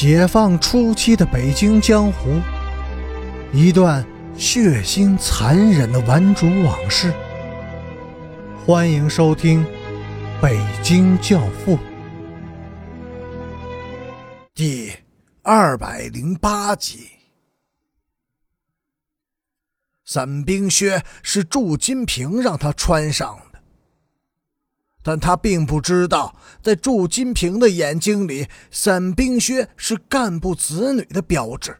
解放初期的北京江湖，一段血腥残忍的顽主往事。欢迎收听《北京教父》第二百零八集。伞兵靴是祝金平让他穿上。但他并不知道，在祝金平的眼睛里，伞兵靴是干部子女的标志。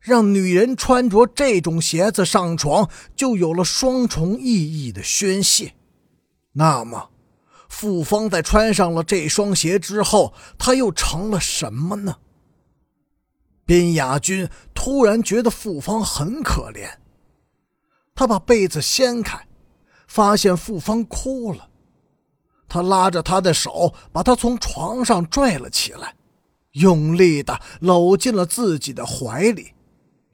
让女人穿着这种鞋子上床，就有了双重意义的宣泄。那么，傅芳在穿上了这双鞋之后，他又成了什么呢？边雅君突然觉得傅芳很可怜，他把被子掀开，发现傅芳哭了。他拉着她的手，把她从床上拽了起来，用力的搂进了自己的怀里，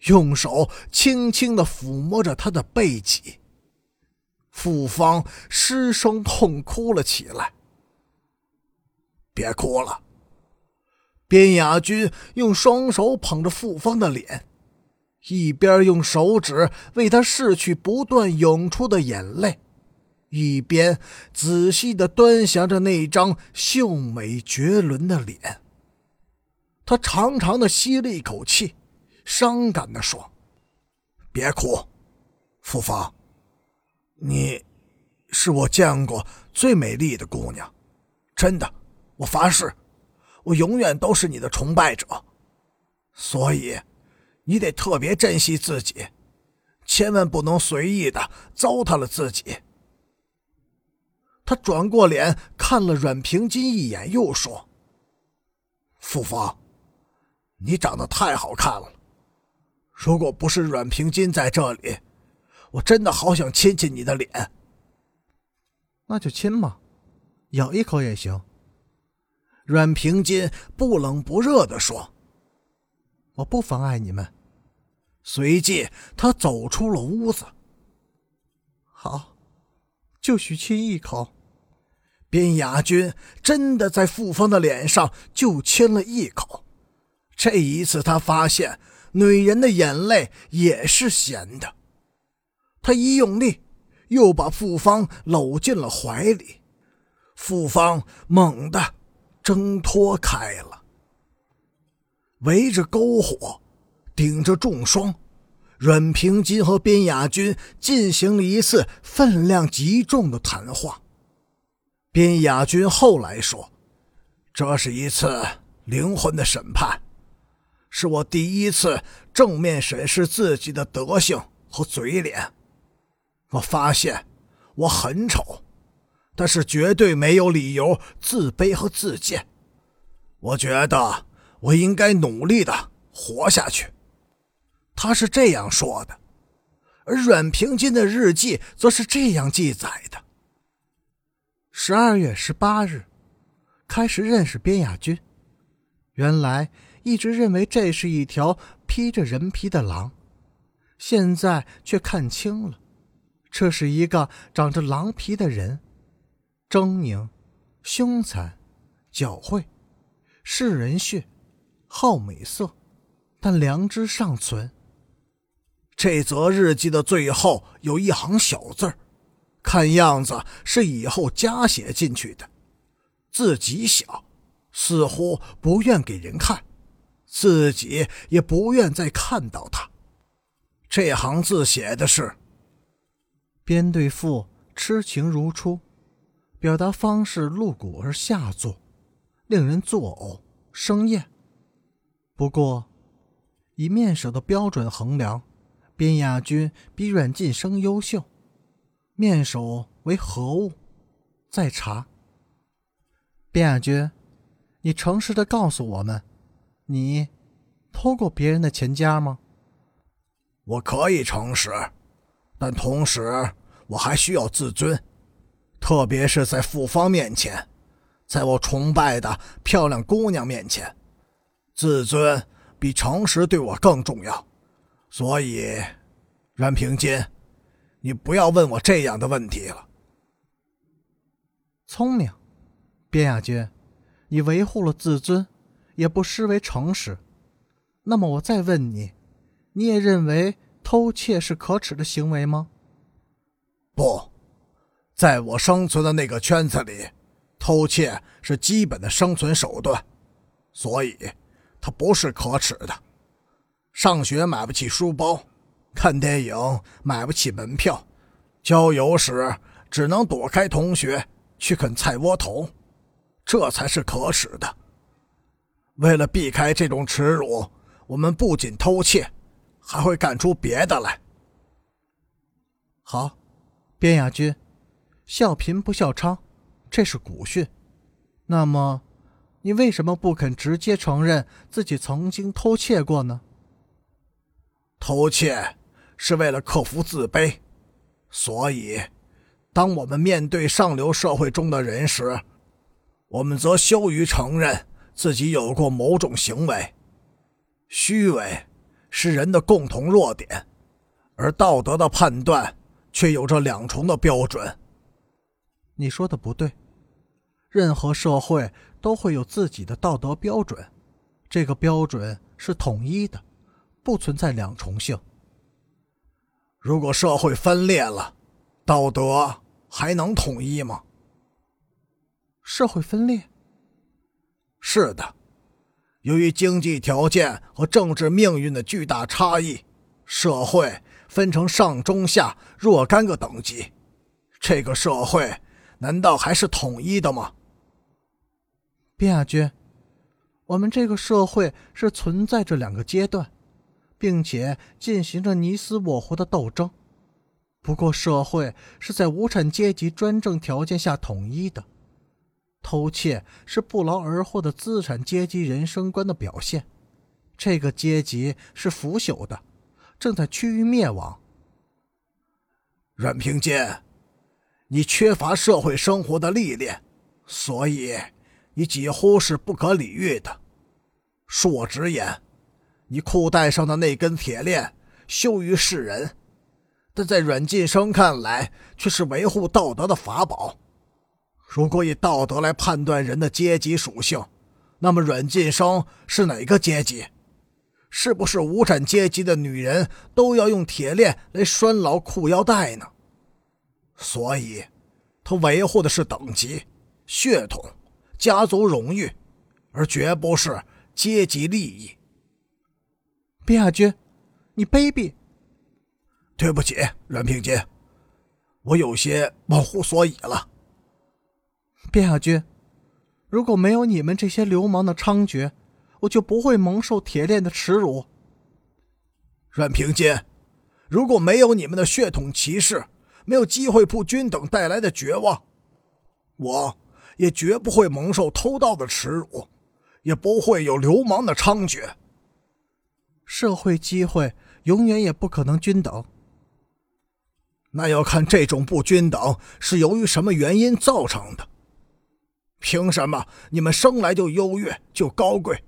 用手轻轻的抚摸着她的背脊。傅芳失声痛哭了起来。别哭了，边雅君用双手捧着傅芳的脸，一边用手指为她拭去不断涌出的眼泪。一边仔细的端详着那张秀美绝伦的脸，他长长的吸了一口气，伤感的说：“别哭，傅芳，你是我见过最美丽的姑娘，真的，我发誓，我永远都是你的崇拜者。所以，你得特别珍惜自己，千万不能随意的糟蹋了自己。”他转过脸看了阮平金一眼，又说：“傅芳，你长得太好看了。如果不是阮平金在这里，我真的好想亲亲你的脸。那就亲嘛，咬一口也行。”阮平金不冷不热地说：“我不妨碍你们。”随即，他走出了屋子。好，就许亲一口。边雅君真的在傅芳的脸上就亲了一口，这一次他发现女人的眼泪也是咸的。他一用力，又把傅芳搂进了怀里，傅芳猛地挣脱开了。围着篝火，顶着重霜，阮平金和边雅君进行了一次分量极重的谈话。边雅君后来说：“这是一次灵魂的审判，是我第一次正面审视自己的德行和嘴脸。我发现我很丑，但是绝对没有理由自卑和自贱。我觉得我应该努力的活下去。”他是这样说的，而阮平金的日记则是这样记载的。十二月十八日，开始认识边雅君。原来一直认为这是一条披着人皮的狼，现在却看清了，这是一个长着狼皮的人，狰狞、凶残、狡猾，是人血，好美色，但良知尚存。这则日记的最后有一行小字儿。看样子是以后加写进去的，字极小，似乎不愿给人看，自己也不愿再看到他。这行字写的是：“边对父痴情如初，表达方式露骨而下作，令人作呕生厌。不过，以面首的标准衡量，边亚军比阮晋生优秀。”面首为何物？再查。卞亚君，你诚实的告诉我们，你偷过别人的钱夹吗？我可以诚实，但同时我还需要自尊，特别是在傅芳面前，在我崇拜的漂亮姑娘面前，自尊比诚实对我更重要。所以，任平金。你不要问我这样的问题了。聪明，边亚军，你维护了自尊，也不失为诚实。那么我再问你，你也认为偷窃是可耻的行为吗？不，在我生存的那个圈子里，偷窃是基本的生存手段，所以它不是可耻的。上学买不起书包，看电影买不起门票，郊游时只能躲开同学去啃菜窝头，这才是可耻的。为了避开这种耻辱。我们不仅偷窃，还会干出别的来。好，边雅君，笑贫不笑娼，这是古训。那么，你为什么不肯直接承认自己曾经偷窃过呢？偷窃是为了克服自卑，所以，当我们面对上流社会中的人时，我们则羞于承认自己有过某种行为。虚伪是人的共同弱点，而道德的判断却有着两重的标准。你说的不对，任何社会都会有自己的道德标准，这个标准是统一的，不存在两重性。如果社会分裂了，道德还能统一吗？社会分裂？是的。由于经济条件和政治命运的巨大差异，社会分成上中下若干个等级。这个社会难道还是统一的吗？卞亚军，我们这个社会是存在着两个阶段，并且进行着你死我活的斗争。不过，社会是在无产阶级专政条件下统一的。偷窃是不劳而获的资产阶级人生观的表现，这个阶级是腐朽的，正在趋于灭亡。阮平坚，你缺乏社会生活的历练，所以你几乎是不可理喻的。恕我直言，你裤带上的那根铁链羞于世人，但在阮晋生看来却是维护道德的法宝。如果以道德来判断人的阶级属性，那么阮晋生是哪个阶级？是不是无产阶级的女人都要用铁链来拴牢裤腰带呢？所以，他维护的是等级、血统、家族荣誉，而绝不是阶级利益。卞亚军，你卑鄙！对不起，阮平金，我有些忘乎所以了。卞亚军，如果没有你们这些流氓的猖獗，我就不会蒙受铁链的耻辱。阮平金，如果没有你们的血统歧视，没有机会不均等带来的绝望，我也绝不会蒙受偷盗的耻辱，也不会有流氓的猖獗。社会机会永远也不可能均等。那要看这种不均等是由于什么原因造成的。凭什么你们生来就优越就高贵，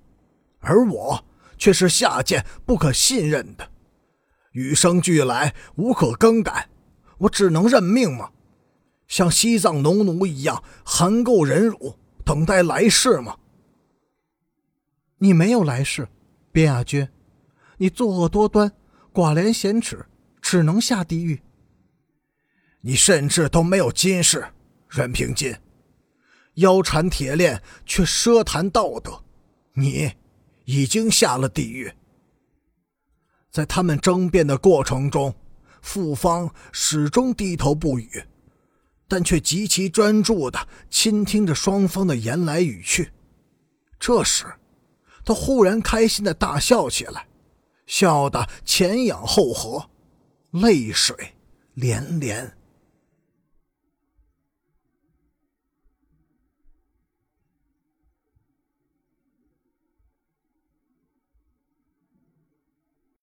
而我却是下贱不可信任的，与生俱来无可更改，我只能认命吗？像西藏农奴一样含垢忍辱，等待来世吗？你没有来世，边亚军，你作恶多端，寡廉鲜耻，只能下地狱。你甚至都没有今世，任凭金。腰缠铁链却奢谈道德，你已经下了地狱。在他们争辩的过程中，傅方始终低头不语，但却极其专注地倾听着双方的言来语去。这时，他忽然开心地大笑起来，笑得前仰后合，泪水连连。